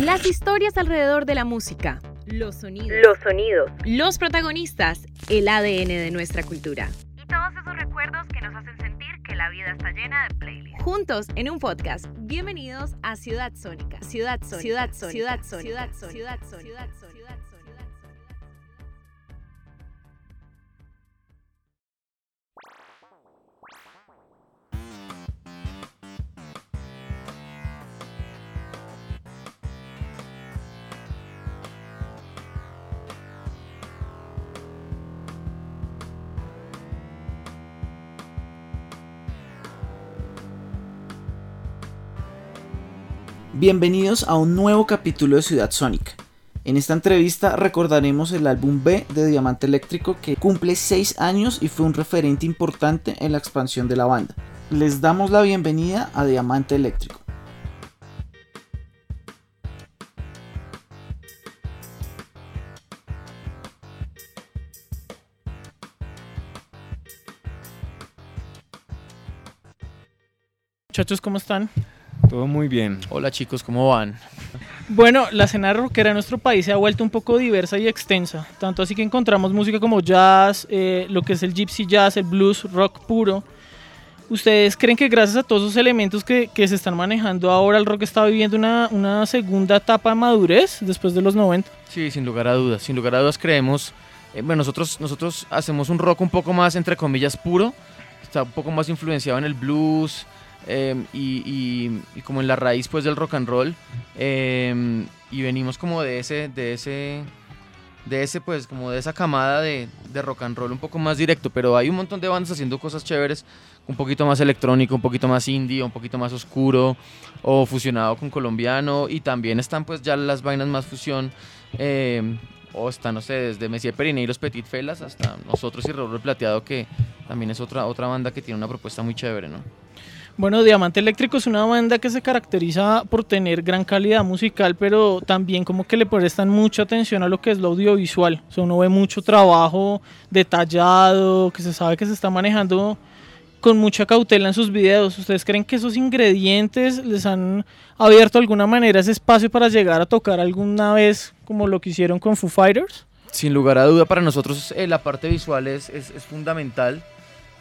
Las historias alrededor de la música. Los sonidos. Los sonidos. Los protagonistas. El ADN de nuestra cultura. Y todos esos recuerdos que nos hacen sentir que la vida está llena de playlists. Juntos en un podcast. Bienvenidos a Ciudad Sónica. Ciudad Sónica. Ciudad Sónica. Ciudad Sónica. Ciudad Sónica. Ciudad Sónica. Bienvenidos a un nuevo capítulo de Ciudad Sónica. En esta entrevista recordaremos el álbum B de Diamante Eléctrico que cumple 6 años y fue un referente importante en la expansión de la banda. Les damos la bienvenida a Diamante Eléctrico. Muchachos, ¿cómo están? Todo muy bien. Hola chicos, ¿cómo van? Bueno, la escena rockera en nuestro país se ha vuelto un poco diversa y extensa, tanto así que encontramos música como jazz, eh, lo que es el gypsy jazz, el blues, rock puro. ¿Ustedes creen que gracias a todos esos elementos que, que se están manejando ahora el rock está viviendo una, una, segunda etapa de madurez después de los 90? Sí, sin lugar a dudas, sin lugar a dudas creemos, eh, bueno, nosotros, nosotros hacemos un rock un poco más, entre comillas, puro, está un poco más influenciado en el blues, eh, y, como en la raíz pues del rock and roll eh, y venimos como de ese de ese de ese pues como de esa camada de, de, rock and roll un poco más directo pero hay un montón de bandas haciendo cosas chéveres un poquito más electrónico un poquito más indie un poquito más oscuro o fusionado con colombiano y también están pues ya las vainas más fusión eh, o están, no sé, desde Messier Periné y los Petit Felas hasta nosotros y Raúl Plateado, que también es otra, otra banda que tiene una propuesta muy chévere, ¿no? Bueno, Diamante Eléctrico es una banda que se caracteriza por tener gran calidad musical, pero también como que le prestan mucha atención a lo que es lo audiovisual. O sea, uno ve mucho trabajo detallado, que se sabe que se está manejando con mucha cautela en sus videos. ¿Ustedes creen que esos ingredientes les han abierto de alguna manera ese espacio para llegar a tocar alguna vez como lo que hicieron con Foo Fighters? Sin lugar a duda, para nosotros eh, la parte visual es, es, es fundamental.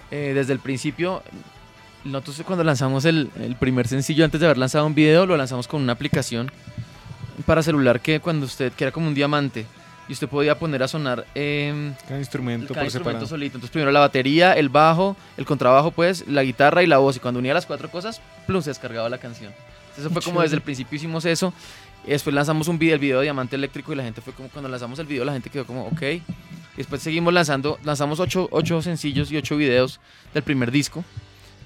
Eh, desde el principio nosotros cuando lanzamos el, el, primer sencillo, antes de haber lanzado un video, lo lanzamos con una aplicación para celular que cuando usted, que era como un diamante, y usted podía poner a sonar eh, cada instrumento cada por instrumento separado. solito. Entonces primero la batería, el bajo, el contrabajo, pues, la guitarra y la voz. Y cuando unía las cuatro cosas, plum, se descargaba la canción. Entonces, eso fue como desde el principio hicimos eso. Y después lanzamos un video, el video de Diamante Eléctrico, y la gente fue como, cuando lanzamos el video, la gente quedó como, ok. Y después seguimos lanzando, lanzamos ocho, ocho sencillos y ocho videos del primer disco.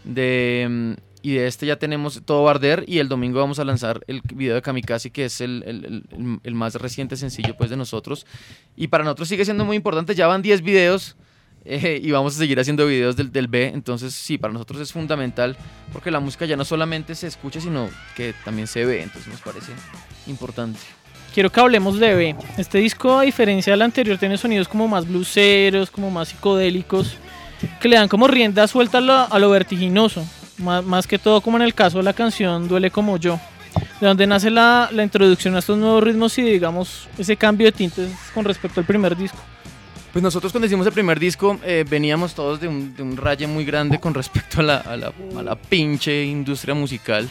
De, y de este ya tenemos todo Barder y el domingo vamos a lanzar el video de Kamikaze que es el, el, el, el, más reciente sencillo pues de nosotros y para nosotros sigue siendo muy importante, ya van 10 videos eh, y vamos a seguir haciendo videos del, del, B, entonces sí, para nosotros es fundamental porque la música ya no solamente se escucha sino que también se ve, entonces nos parece importante. Quiero que hablemos de B. Este disco, a diferencia del anterior, tiene sonidos como más bluseros, como más psicodélicos que le dan como rienda suelta a lo, a lo vertiginoso, más, más, que todo como en el caso de la canción Duele como yo, de donde nace la, la, introducción a estos nuevos ritmos y digamos ese cambio de tintes con respecto al primer disco. Pues nosotros cuando hicimos el primer disco eh, veníamos todos de un, de un, raye muy grande con respecto a la, a la, a la pinche industria musical.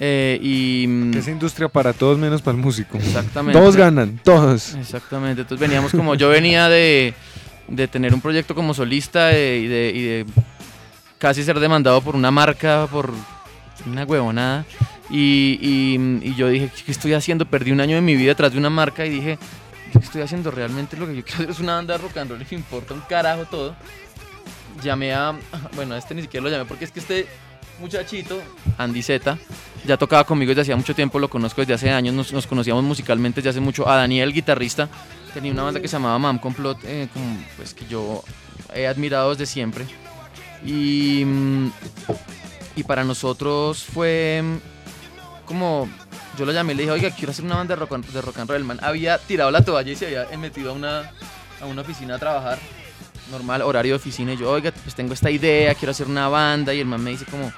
Eh, y que esa industria para todos menos para el músico. Exactamente. Todos ganan, todos. Exactamente. Entonces veníamos como yo venía de de tener un proyecto como solista y, de, y, de, casi ser demandado por una marca, por una huevonada. Y, y, yo dije, ¿qué estoy haciendo? Perdí un año de mi vida detrás de una marca y dije, ¿qué estoy haciendo? Realmente lo que yo quiero es una banda de rock and roll y me importa un carajo todo. Llamé a, bueno, a este ni siquiera lo llamé porque es que este muchachito, Andy Z, ya tocaba conmigo desde hacía mucho tiempo, lo conozco desde hace años, nos, nos conocíamos musicalmente desde hace mucho. A Daniel, guitarrista, tenía una banda que se llamaba Mam Complot, eh, pues que yo he admirado desde siempre. Y, y para nosotros fue como, yo lo llamé y le dije, oiga, quiero hacer una banda de rock, de rock and roll. El man había tirado la toalla y se había metido a una, a una oficina a trabajar, normal, horario de oficina. Y yo, oiga, pues tengo esta idea, quiero hacer una banda. Y el man me dice como,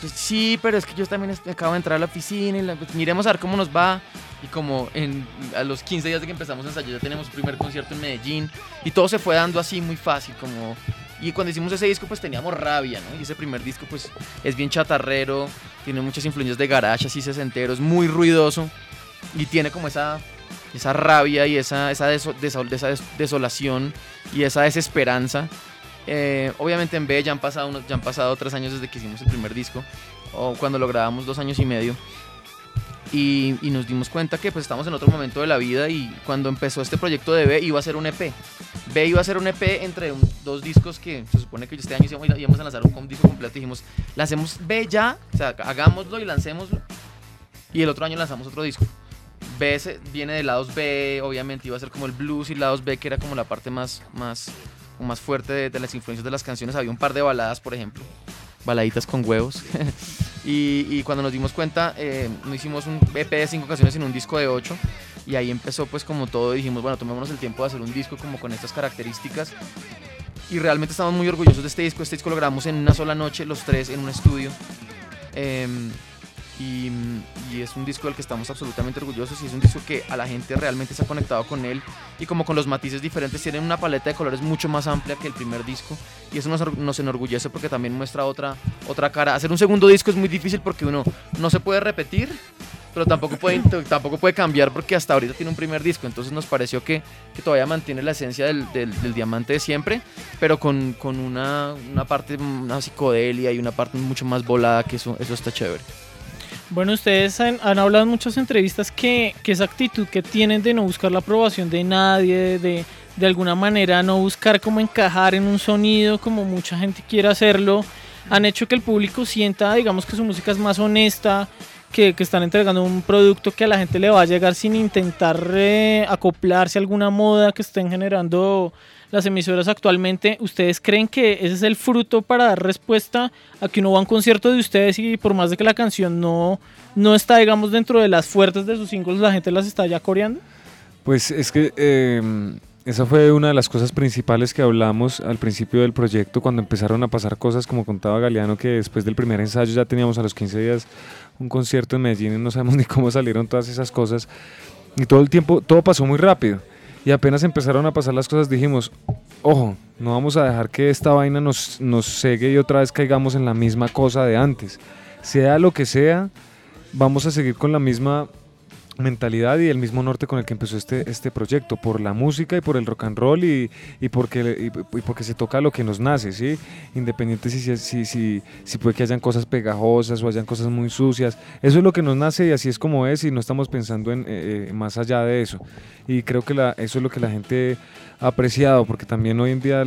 pues sí, pero es que yo también acabo de entrar a la oficina y la, pues miremos a ver cómo nos va. Y como en, a los 15 días de que empezamos a ensayar ya tenemos primer concierto en Medellín. Y todo se fue dando así muy fácil, como... Y cuando hicimos ese disco pues teníamos rabia, ¿no? Y ese primer disco pues es bien chatarrero, tiene muchas influencias de garage, así sesentero, es muy ruidoso. Y tiene como esa, esa rabia y esa, esa, deso- esa des- desolación y esa desesperanza. Eh, obviamente en B ya han, pasado unos, ya han pasado tres años desde que hicimos el primer disco, o cuando lo grabamos dos años y medio. Y, nos dimos cuenta que pues estamos en otro momento de la vida y cuando empezó este proyecto de B iba a ser un EP. B iba a ser un EP entre dos discos que se supone que este año íbamos a lanzar un disco completo. Dijimos, lancemos B ya, o sea, hagámoslo y lancémoslo. Y el otro año lanzamos otro disco. B viene de lados B, obviamente iba a ser como el blues y lados B que era como la parte más, más, más fuerte de, de las influencias de las canciones. Había un par de baladas, por ejemplo, baladitas con huevos. y, cuando nos dimos cuenta, eh, no hicimos un EP de cinco canciones, sino un disco de ocho. Y ahí empezó pues como todo, dijimos, bueno, tomémonos el tiempo de hacer un disco como con estas características. Y realmente estamos muy orgullosos de este disco. Este disco lo grabamos en una sola noche, los tres, en un estudio. Em, y, y es un disco del que estamos absolutamente orgullosos y es un disco que a la gente realmente se ha conectado con él y como con los matices diferentes tienen una paleta de colores mucho más amplia que el primer disco y eso nos, nos enorgullece porque también muestra otra, otra cara. Hacer un segundo disco es muy difícil porque uno no se puede repetir, pero tampoco puede, tampoco puede cambiar porque hasta ahorita tiene un primer disco, entonces nos pareció que, que todavía mantiene la esencia del, del- del diamante de siempre, pero con, con una, una parte, una psicodelia y una parte mucho más volada que eso, eso está chévere. Bueno, ustedes han, hablado en muchas entrevistas que, esa actitud que tienen de no buscar la aprobación de nadie, de, de alguna manera no buscar cómo encajar en un sonido como mucha gente quiere hacerlo, han hecho que el público sienta, digamos, que su música es más honesta, que, que están entregando un producto que a la gente le va a llegar sin intentar eh, acoplarse a alguna moda que estén generando las emisoras actualmente. ¿Ustedes creen que ese es el fruto para dar respuesta a que uno va a un concierto de ustedes y por más de que la canción no, no está, digamos, dentro de las fuertes de sus singles, la gente las está ya coreando? Pues es que eh, esa fue una de las cosas principales que hablamos al principio del proyecto, cuando empezaron a pasar cosas, como contaba Galeano, que después del primer ensayo ya teníamos a los 15 días un concierto en Medellín y no sabemos ni cómo salieron todas esas cosas. Y todo el tiempo, todo pasó muy rápido. Y apenas empezaron a pasar las cosas, dijimos, ojo, no vamos a dejar que esta vaina nos, nos cegue y otra vez caigamos en la misma cosa de antes. Sea lo que sea, vamos a seguir con la misma mentalidad y el mismo norte con el que empezó este, este proyecto, por la música y por el rock and roll y, y porque, y, porque se toca lo que nos nace, ¿sí? Independiente si, si, si, si, puede que hayan cosas pegajosas o hayan cosas muy sucias, eso es lo que nos nace y así es como es y no estamos pensando en eh, eh, más allá de eso. Y creo que eso es lo que la gente ha apreciado, porque también hoy en día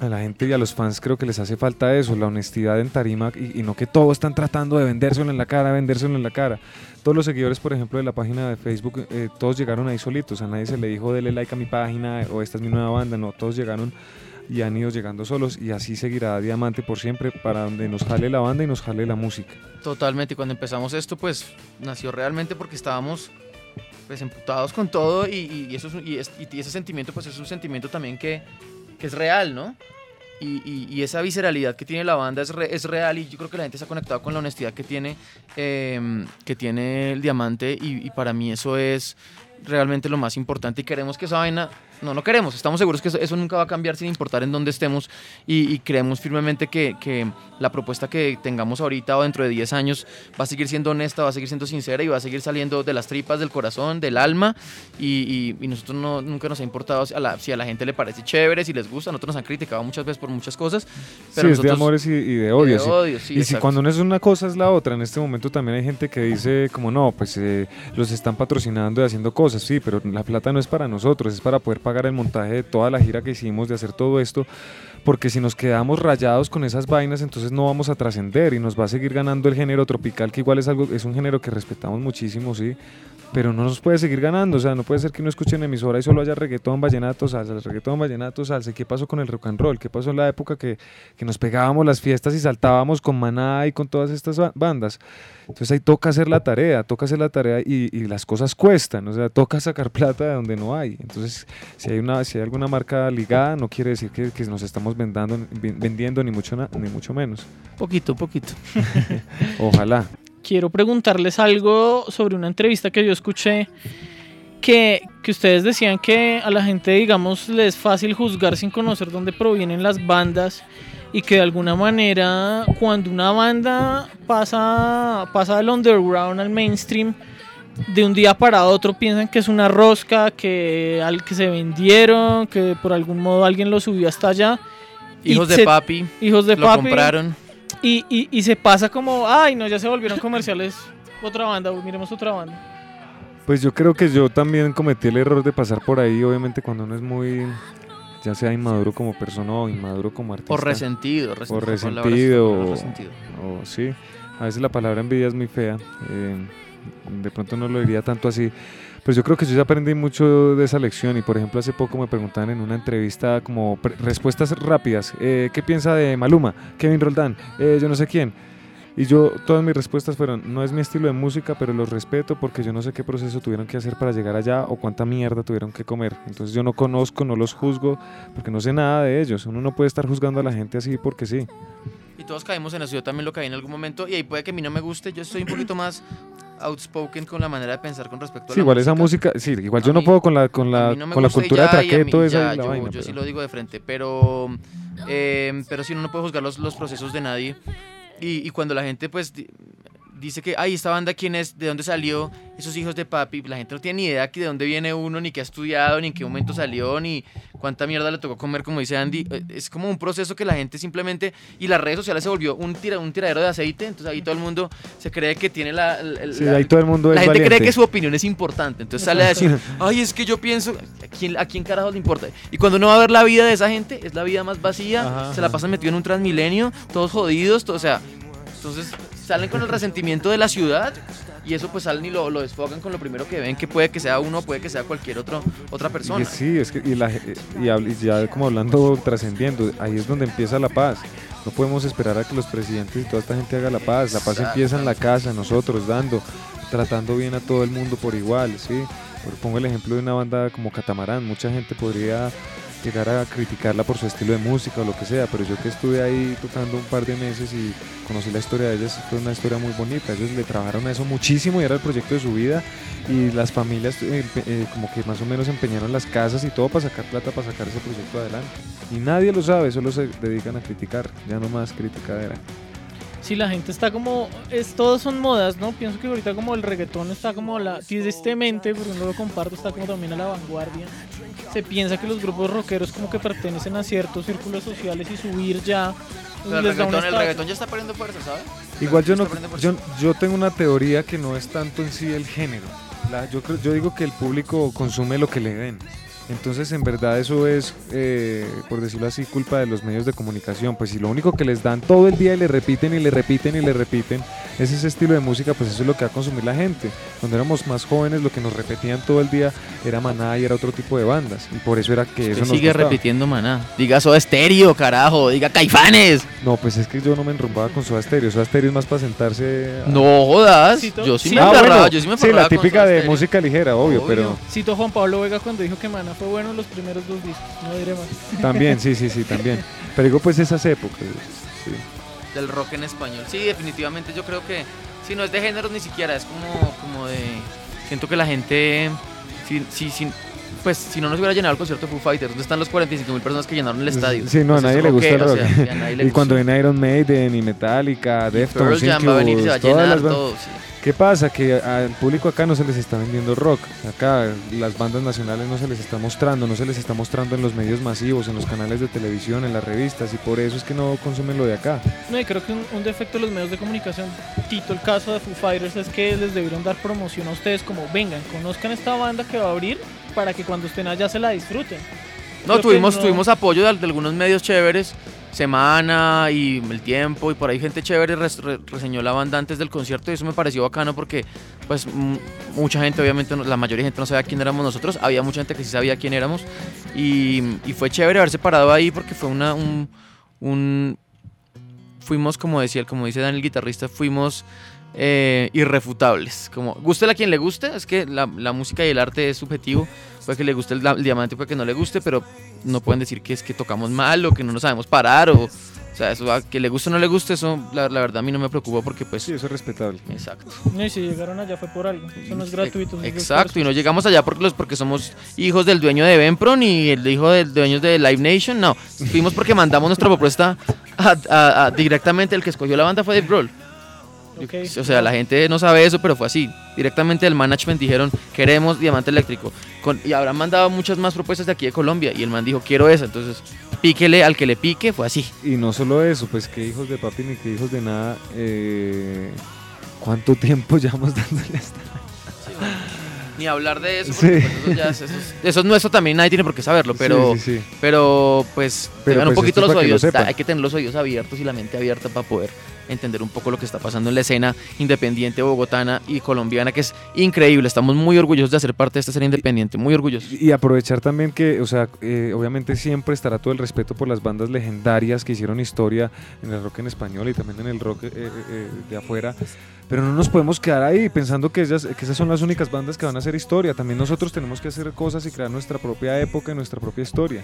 a la gente y a los fans creo que les hace falta eso, la honestidad en tarima y, no que todos están tratando de vendérselo en la cara, vendérselo en la cara. Todos los seguidores, por ejemplo, de la página de Facebook, eh, todos llegaron ahí solitos, a nadie se le dijo dele like a mi página o esta es mi nueva banda, no, todos llegaron y han ido llegando solos y así seguirá Diamante por siempre para donde nos jale la banda y nos jale la música. Totalmente, cuando empezamos esto pues nació realmente porque estábamos pues emputados con todo y, y eso es, es, y, ese sentimiento pues es un sentimiento también que, que es real, ¿no? Y, y, esa visceralidad que tiene la banda es, re, es, real y yo creo que la gente se ha conectado con la honestidad que tiene, eh, que tiene el diamante y, y, para mí eso es realmente lo más importante y queremos que esa vaina, no, no queremos, estamos seguros que eso, eso nunca va a cambiar sin importar en dónde estemos y, y creemos firmemente que, que, la propuesta que tengamos ahorita o dentro de 10 años va a seguir siendo honesta, va a seguir siendo sincera y va a seguir saliendo de las tripas, del corazón, del alma y, y nosotros no, nunca nos ha importado a la, si a la gente le parece chévere, si les gusta, nosotros nos han criticado muchas veces por muchas cosas. Pero sí, es de amores y, y de odios. De sí, y si cuando no es una cosa es la otra, en este momento también hay gente que dice como no, pues eh, los están patrocinando y haciendo cosas, sí, pero la plata no es para nosotros, es para poder pagar el montaje de toda la gira que hicimos, de hacer todo esto, porque si nos quedamos rayados con esas vainas, entonces no vamos a trascender y nos va a seguir ganando el género tropical, que igual es algo, es un género que respetamos muchísimo, sí, pero no nos puede seguir ganando, o sea, no puede ser que uno escuche en emisora y solo haya reggaetón, vallenato, salsa, reggaetón, vallenato, salsa, ¿qué pasó con el rock and roll? ¿Qué pasó en la época que, que nos pegábamos las fiestas y saltábamos con Maná y con todas estas bandas? Entonces ahí toca hacer la tarea, toca hacer la tarea y, y, las cosas cuestan, o sea, toca sacar plata de donde no hay. Entonces, si hay, una, si hay alguna marca ligada, no quiere decir que, que nos estamos vendando, vendiendo ni mucho, ni mucho menos. Poquito, poquito. Ojalá. Quiero preguntarles algo sobre una entrevista que yo escuché que, que ustedes decían que a la gente, digamos, le es fácil juzgar sin conocer dónde provienen las bandas y que de alguna manera cuando una banda pasa, pasa del underground al mainstream, de un día para otro piensan que es una rosca, que, al que se vendieron, que por algún modo alguien lo subió hasta allá. Hijos de papi. Hijos de Lo papi. compraron. Y, y, y se pasa como, ay, no, ya se volvieron comerciales. Otra banda, miremos otra banda. Pues yo creo que yo también cometí el error de pasar por ahí, obviamente cuando uno es muy, ya sea inmaduro como persona o inmaduro como artista. O resentido. resentido o- resentido. o sí, a veces la palabra envidia es muy fea, eh, de pronto no lo diría tanto así, pues yo creo que yo ya aprendí mucho de esa lección y por ejemplo hace poco me preguntaban en una entrevista como respuestas rápidas, eh, ¿qué piensa de Maluma? Kevin Roldán, eh, yo no sé quién. Y yo, todas mis respuestas fueron, no es mi estilo de música, pero los respeto porque yo no sé qué proceso tuvieron que hacer para llegar allá o cuánta mierda tuvieron que comer. Entonces yo no conozco, no los juzgo, porque no sé nada de ellos. Uno no puede estar juzgando a la gente así porque sí. Y todos caímos en eso. Yo también lo caí en algún momento. Y ahí puede que a mí no me guste. Yo estoy un poquito más outspoken con la manera de pensar con respecto a Sí, la igual esa música. música, sí, igual A yo no puedo con la con la no con la cultura de ya, traqueto esa yo, vaina. yo pero- sí lo digo de frente, pero eh, pero sí uno no puede juzgar los, los procesos de nadie. Y, y cuando la gente pues dice que, ay, esta banda quién es, de dónde salió, esos hijos de papi, la gente no tiene ni idea de dónde viene uno, ni qué ha estudiado, ni en qué momento salió, ni cuánta mierda le tocó comer, como dice Andy. Eh, Es como un proceso que la gente simplemente, y las redes sociales se volvió un, tira, un tiradero de aceite, entonces ahí todo el mundo se cree que tiene la... la- Sí, la- ahí todo el mundo la es gente cree que su opinión es importante, entonces sale a decir, ay, es que yo pienso, ¿a quién, a quién carajo le importa? Y cuando uno va a ver la vida de esa gente, es la vida más vacía, Ajá, se la pasan metido en un transmilenio, todos jodidos, todo, o sea, entonces salen con el resentimiento de la ciudad y eso pues salen y lo, lo desfogan con lo primero que ven, que puede que sea uno, puede que sea cualquier otro, otra Y persona. es- sí, es que y, la, y, habl- y ya como hablando trascendiendo, ahí es donde empieza la paz. No podemos esperar a que los presidentes y toda esta gente haga la paz. La paz empieza en la casa, nosotros dando, tratando bien a todo el mundo por igual, ¿sí? Pongo el ejemplo de una banda como Catamarán. Mucha gente podría llegar a criticarla por su estilo de música o lo que sea, pero yo que estuve ahí tocando un par de meses y conocí la historia de ellas, fue una historia muy bonita. Ellos le trabajaron a eso muchísimo y era el proyecto de su vida y las familias eh, eh, como que más o menos empeñaron las casas y todo para sacar plata para sacar ese proyecto adelante. Y nadie lo sabe, solo se dedican a criticar, ya no más criticadera. Sí, la gente está como, es, todos son modas, ¿no? Pienso que ahorita como el reggaetón está como a la, tristemente, porque no lo comparto, está como también a la vanguardia. Se piensa que los grupos rockeros como que pertenecen a ciertos círculos sociales y subir ya Pero el les da un reggaetón, el reggaetón ya está perdiendo fuerza, ¿sabes? Igual yo no, yo, yo tengo una teoría que no es tanto en sí el género. La- yo, creo, yo digo que el público consume lo que le den. Entonces, en verdad, eso es, eh, por decirlo así, culpa de los medios de comunicación. Pues si lo único que les dan todo el día y le repiten y le repiten y le repiten es ese estilo de música, pues eso es lo que va a consumir la gente. Cuando éramos más jóvenes, lo que nos repetían todo el día era Maná y era otro tipo de bandas. Y por eso era que eso Usted nos sigue gustaba. repitiendo, maná. Diga Soda Estéreo, carajo, diga Caifanes. No, pues es que yo no me enrumbaba con Soda Stereo. Soda Stereo es más para sentarse... a- No jodas. Yo sí me Ah, embarraba, bueno, yo sí me sí, la típica de Stereo. música ligera, obvio, Obvio. pero Cito Juan Pablo Vega cuando dijo que Mana fue bueno en los primeros dos discos, no diré más. también, sí, sí, sí, también. Pero digo, pues esas épocas. sí. del rock en español. Sí, definitivamente yo creo que si no es de género ni siquiera, es como, como de... Siento que la gente, si, si, si- pues si no nos hubiera llenado el concierto de Foo Fighters, ¿dónde están los 45 mil personas que llenaron el estadio? Sí, no, a Pues es nadie le gusta el rock. o sea, sí, a nadie le y cuando ven Iron Maiden y Metallica, Pearl Deftones, Jam va a venir y se va a Incubus, todas llenar las bandas- todo, sí. ¿Qué pasa? Que al público acá no se les está vendiendo rock. Acá las bandas nacionales no se les está mostrando, no se les está mostrando en los medios masivos, en los canales de televisión, en las revistas, y por eso es que no consumen lo de acá. No, y creo que un, un defecto de los medios de comunicación, Tito, el caso de Foo Fighters, es que les debieron dar promoción a ustedes como vengan, conozcan esta banda que va a abrir para que cuando estén allá se la disfruten. No, Creo tuvimos, no- tuvimos apoyo de, de algunos medios chéveres, Semana y El Tiempo, y por ahí gente chévere res- re- reseñó la banda antes del concierto y eso me pareció bacano porque pues mucha gente, obviamente, no- la mayoría de gente no sabía quién éramos nosotros, había mucha gente que sí sabía quién éramos y, y fue chévere haberse parado ahí porque fue una, un, un- fuimos, como decía, como dice Daniel, el guitarrista, fuimos eh, irrefutables. Como, guste a quien le guste, es que la, la música y el arte es subjetivo. Puede que le guste el, el diamante, puede que no le guste, pero no pueden decir que es que tocamos mal o que no nos sabemos parar o, O sea, eso a que le guste o no le guste, eso la, la verdad a mí no me preocupa porque pues... Sí, eso es respetable. Exacto. No, y si llegaron allá fue por algo. Eso no es gratuito. Exacto, y no llegamos allá porque, los, porque somos hijos del dueño de Benpro ni el hijo del dueño de Live Nation, no. Fuimos porque mandamos nuestra propuesta a- a- a- directamente, el que escogió la banda fue Dave Grohl. O sea, la gente no sabe eso, pero fue así. Directamente del management dijeron, queremos diamante eléctrico. Con- y habrán mandado muchas más propuestas de aquí de Colombia. Y el man dijo, quiero esa. Entonces, píquele al que le pique, fue así. Y no solo eso, pues que hijos de papi ni que hijos de nada. eh, ¿Cuánto tiempo llevamos dándole esta? Ni hablar de eso, Sí. pues, eso, ya es, eso, es, eso es nuestro también, nadie tiene por qué saberlo, pero... Sí, sí, sí. Pero pues Pero, tengan un pues, poquito los para que lo oídos, hay que tener los oídos abiertos y la mente abierta para poder entender un poco lo que está pasando en la escena independiente bogotana y colombiana, que es increíble. Estamos muy orgullosos de hacer parte de esta escena independiente, muy orgullosos. Y aprovechar también que, o sea, eh, obviamente siempre estará todo el respeto por las bandas legendarias que hicieron historia en el rock en español y también en el rock eh, eh, eh, de afuera. Pero no nos podemos quedar ahí pensando que, ellas, que esas son las únicas bandas que van a hacer historia. También nosotros tenemos que hacer cosas y crear nuestra propia época y nuestra propia historia.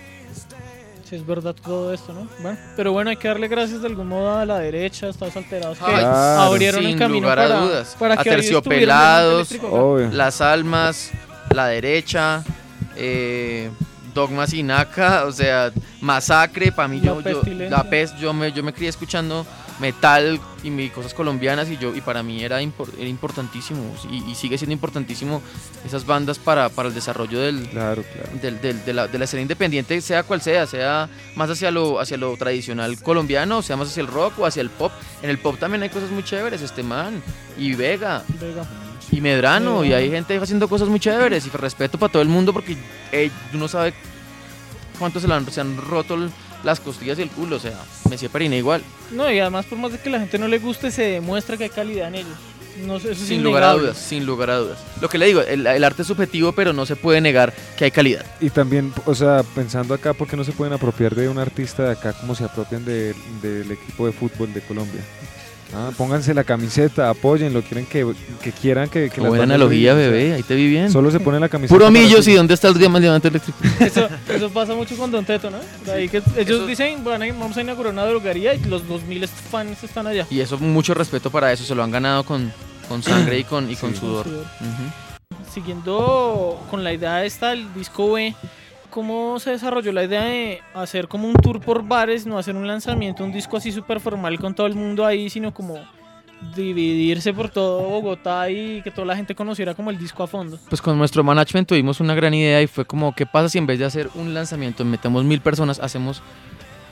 Es verdad todo esto, ¿no? Bueno, pero bueno, hay que darle gracias de algún modo a la derecha, a Estados Alterados, que Ay, abrieron sin el camino lugar a para, dudas. para que Aterciopelados. Las almas, la derecha, eh, Dogma Sinaca, o sea, Masacre, para mí La yo, yo- la pest, yo me, yo me crié escuchando metal y mi- cosas colombianas y yo y para mí era, impor- era importantísimo y, y sigue siendo importantísimo esas bandas para, para el desarrollo del, Claro, claro. del- del- de, la, de la escena independiente, sea cual sea, sea más hacia lo, hacia lo tradicional colombiano, sea más hacia el rock o hacia el pop. En el pop también hay cosas muy chéveres, este man, y Vega, Vega. y Medrano, y hay gente haciendo cosas muy chéveres, y respeto para todo el mundo porque eh, uno sabe cuánto se, han- se han roto el- las costillas y el culo, o sea, Messi Perina igual, No, y además por más de que la gente no le guste, se demuestra que hay calidad en ellos. No sé, eso es sin lugar a dudas, sin lugar a dudas. Lo que le digo, el, el arte es subjetivo, pero no se puede negar que hay calidad. Y también, o sea, pensando acá, ¿por qué no se pueden apropiar de un artista de acá como se apropian de- del equipo de fútbol de Colombia? Ah, pónganse la camiseta, apóyenlo, quieren que, que quieran que, que buena analogía, bebé, ahí te vi bien. Solo se pone la camiseta. Puro millos y dónde está el diamante eléctrico. Eso, eso pasa mucho con Don Teto, ¿no? De ahí que ellos Eso- dicen, "Van a- vamos a inaugurar una droguería y los 2000 fans están allá. Y eso, mucho respeto para eso, se lo han ganado con, con sangre y con, y con sudor. Con sudor. Ujú. Siguiendo con la idea esta del disco B, ¿cómo se desarrolló la idea de hacer como un tour por bares, no hacer un lanzamiento, un disco así súper formal con todo el mundo ahí, sino como dividirse por todo Bogotá y que toda la gente conociera como el disco a fondo? Pues con nuestro management tuvimos una gran idea y fue como, ¿qué pasa si en vez de hacer un lanzamiento metemos mil personas, hacemos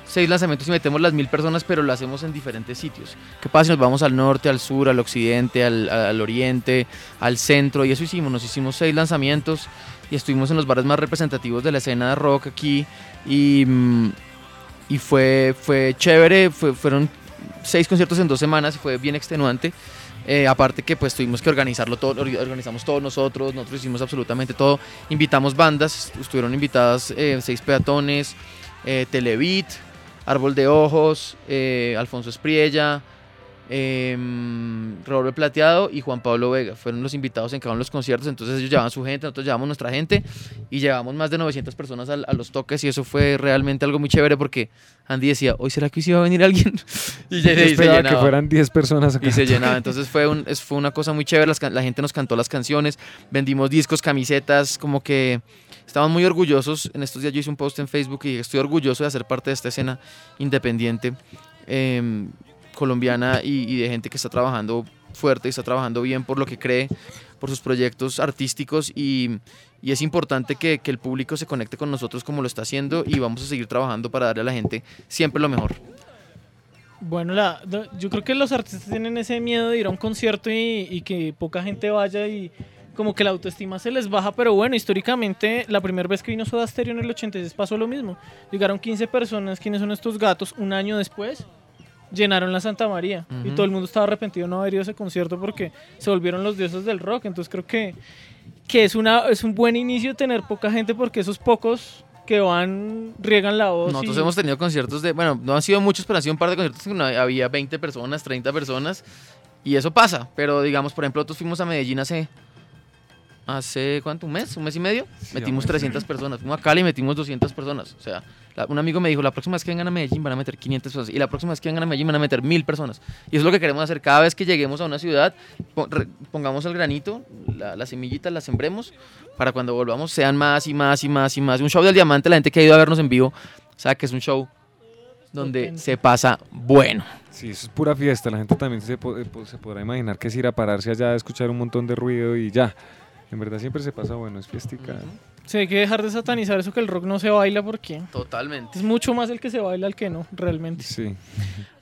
seis lanzamientos y metemos las mil personas, pero lo hacemos en diferentes sitios? ¿Qué pasa si nos vamos al norte, al sur, al occidente, al, al oriente, al centro? Y eso hicimos, nos hicimos seis lanzamientos y estuvimos en los bares más representativos de la escena de rock aquí y, mm, y fue, fue chévere, fue- fueron seis conciertos en dos semanas fue bien extenuante. Eh, aparte que pues tuvimos que organizarlo todo, or- organizamos todos nosotros, nosotros hicimos absolutamente todo. Invitamos bandas, estuvieron invitadas eh, Seis Peatones, eh, Televit, Árbol de Ojos, eh, Alfonso Espriella, eh, Robert Plateado y Juan Pablo Vega. Fueron los invitados en cada uno de los conciertos, entonces ellos llevaban su gente, nosotros llevamos nuestra gente y llevamos más de 900 personas a, los toques y eso fue realmente algo muy chévere porque Andy decía, hoy será que hoy sí va a venir alguien? y se esperaba que llenaba. fueran 10 personas acá. Y se llenaba. Entonces fue, un, fue una cosa muy chévere. la gente nos cantó las canciones, vendimos discos, camisetas, como que estaban muy orgullosos. En estos días yo hice un post en Facebook y estoy orgulloso de hacer parte de esta escena independiente em, colombiana y, y de gente que está trabajando fuerte y está trabajando bien por lo que cree, por sus proyectos artísticos y, y es importante que, que el público se conecte con nosotros como lo está haciendo y vamos a seguir trabajando para darle a la gente siempre lo mejor. Bueno, la, yo creo que los artistas tienen ese miedo de ir a un concierto y, y que poca gente vaya y como que la autoestima se les baja, pero bueno, históricamente la primera vez que vino Soda Stereo en el 86 pasó lo mismo. Llegaron 15 personas, ¿quiénes son estos gatos? Un año después llenaron la Santa María y todo el mundo estaba arrepentido de no haber ido a ese concierto porque se volvieron los dioses del rock, entonces creo que, que es, una, es un buen inicio tener poca gente porque esos pocos que van riegan la voz. Nosotros y- hemos tenido conciertos de, bueno, no han sido muchos, pero han sido un par de conciertos que había 20 personas, 30 personas, y eso pasa. Pero digamos, por ejemplo, nosotros fuimos a Medellín hace, hace, ¿cuánto? ¿Un mes? ¿Un mes y medio? Sí, metimos un mes. 300 personas. Fuimos a Cali y metimos 200 personas. O sea, la- un amigo me dijo, la próxima vez que vengan a Medellín van a meter 500 personas. Y la próxima vez que vengan a Medellín van a meter 1000 personas. Y eso es lo que queremos hacer. Cada vez que lleguemos a una ciudad, pongamos el granito, la, la semillita, la sembremos, para cuando volvamos sean más y más y más y más. Un show del diamante, la gente que ha ido a vernos en vivo, sabe que es un show donde se pasa bueno. Sí, eso es pura fiesta. La gente también se, eh, po- se podrá imaginar que es ir a pararse allá a escuchar un montón de ruido y ya. En verdad siempre se pasa bueno, es fiestica. Sí, hay que dejar de satanizar eso que el rock no se baila porque Totalmente. es mucho más el que se baila el que no, realmente. Sí.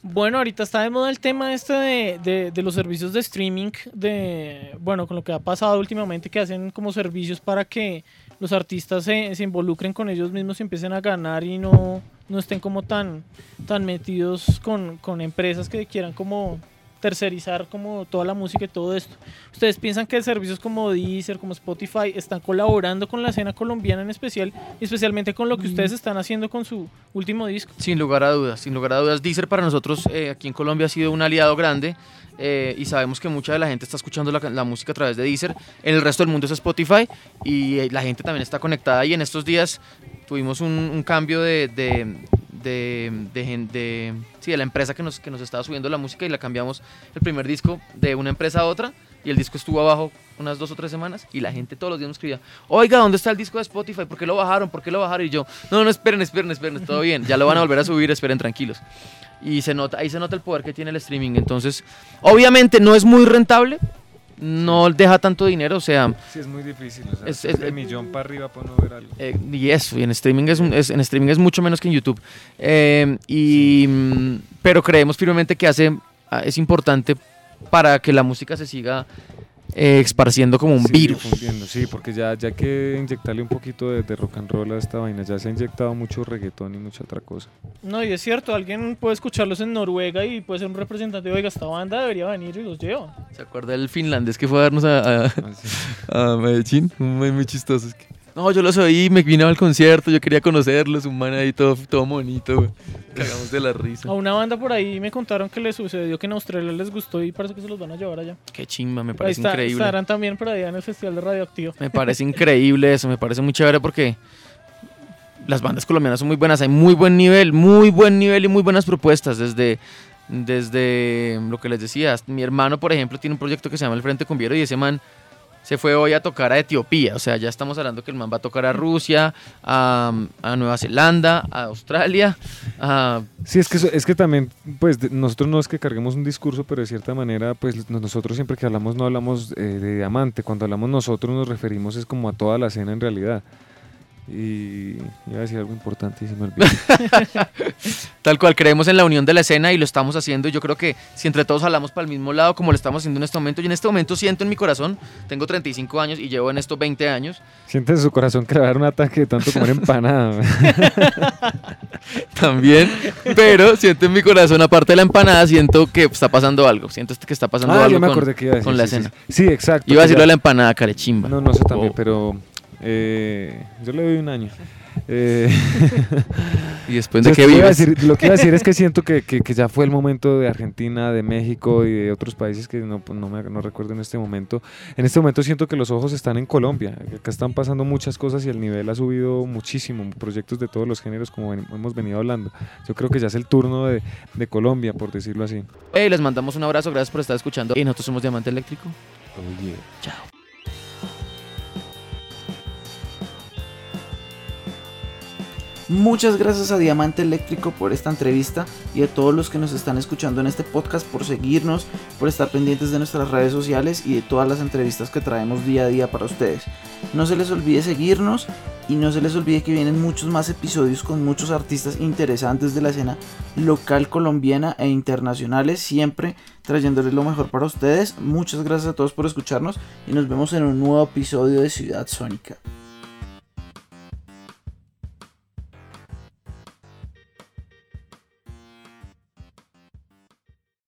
Bueno, ahorita está de moda el tema este de, de- de los servicios de streaming, de bueno, con lo que ha pasado últimamente, que hacen como servicios para que los artistas se, se involucren con ellos mismos y empiecen a ganar y no, no estén como tan, tan metidos con, con empresas que quieran como tercerizar como toda la música y todo esto. ¿Ustedes piensan que servicios como Deezer, como Spotify, están colaborando con la escena colombiana en especial, y especialmente con lo que ustedes están haciendo con su último disco? Sin lugar a dudas, sin lugar a dudas. Deezer para nosotros eh, aquí en Colombia ha sido un aliado grande eh, y sabemos que mucha de la gente está escuchando la, la música a través de Deezer. En el resto del mundo es Spotify y eh, la gente también está conectada y en estos días tuvimos un, un cambio de, de, de, de de- sí, de la empresa que nos, que nos estaba subiendo la música y la cambiamos el primer disco de una empresa a otra y el disco estuvo abajo unas dos o tres semanas y la gente todos los días nos escribía, oiga, ¿dónde está el disco de Spotify? ¿Por qué lo bajaron? ¿Por qué lo bajaron? Y yo, no, no, esperen, esperen, esperen, todo bien, ya lo van a volver a subir, esperen tranquilos. Y se nota, ahí se nota el poder que tiene el streaming. Entonces, obviamente no es muy rentable, no deja tanto dinero, o sea, Sí, es muy difícil. O sea, Es- es, es- de millón para arriba para no ver algo. eh, y eso, y en streaming es, es- en streaming es mucho menos que en YouTube. Eh, y, Pero creemos firmemente que hace, ah, es importante para que la música se siga eh, esparciendo como un Sí, virus. Sí, porque ya, ya hay que inyectarle un poquito de, de rock and roll a esta vaina. Ya se ha inyectado mucho reggaetón y mucha otra cosa. No, y es cierto, alguien puede escucharlos en Noruega y puede ser un representante, oiga, esta banda debería venir y los lleva. ¿Se acuerda del finlandés que fue a darnos a, a- Así. a Medellín? Muy, muy chistoso. es que- No, yo los oí, me vine al concierto, yo quería conocerlos, un man ahí todo, todo bonito. güey. Cagamos de la risa. A una banda por ahí me contaron que les sucedió que en Australia les gustó y parece que se los van a llevar allá. Qué chimba, me Ahí parece está, increíble. estarán también por allá en el Festival de Radioactivo. Me parece increíble eso, me parece muy chévere porque las bandas colombianas son muy buenas, hay muy buen nivel, muy buen nivel y muy buenas propuestas desde desde lo que les decía, mi hermano por ejemplo tiene un proyecto que se llama El Frente Cumbiero y ese man se fue hoy a tocar a Etiopía, o sea, ya estamos hablando que el man va a tocar a Rusia, a, a Nueva Zelanda, a Australia, a Sí, es que, es que también, pues nosotros no es que carguemos un discurso, pero de cierta manera, pues no- nosotros siempre que hablamos no hablamos eh, de diamante. Cuando hablamos nosotros nos referimos es como a toda la escena en realidad. Y iba a decir algo importante y se me olvidó. Tal cual, creemos en la unión de la escena y lo estamos haciendo. Y yo creo que si entre todos jalamos para el mismo lado, como lo estamos haciendo en este momento, y en este momento siento en mi corazón, tengo 35 años y llevo en esto 20 años, Siente en su corazón que le va a dar un ataque de tanto comer empanada. también, pero siento en mi corazón, aparte de la empanada, siento que está pasando algo. Siento que está pasando ah, algo me con, acordé que iba a decir. con la sí, escena. Sí, Sí, exacto. Iba a decirlo ya- de la empanada, carechimba. No, no sé también, Oh. pero eh, yo le doy un año. Eh, Y después de que lo que iba a decir- lo que iba a decir es que siento que, que- que ya fue el momento de Argentina, de México y de otros países que no, no, me, no recuerdo en este momento. En este momento siento que los ojos están en Colombia. Acá están pasando muchas cosas y el nivel ha subido muchísimo. Proyectos de todos los géneros, como ven- hemos venido hablando. Yo creo que ya es el turno de, de Colombia, por decirlo así. Hey, les mandamos un abrazo, gracias por estar escuchando. Y nosotros somos Diamante Eléctrico. Chao. Muchas gracias a Diamante Eléctrico por esta entrevista y a todos los que nos están escuchando en este podcast por seguirnos, por estar pendientes de nuestras redes sociales y de todas las entrevistas que traemos día a día para ustedes. No se les olvide seguirnos y no se les olvide que vienen muchos más episodios con muchos artistas interesantes de la escena local colombiana e internacionales, siempre trayéndoles lo mejor para ustedes. Muchas gracias a todos por escucharnos y nos vemos en un nuevo episodio de Ciudad Sónica.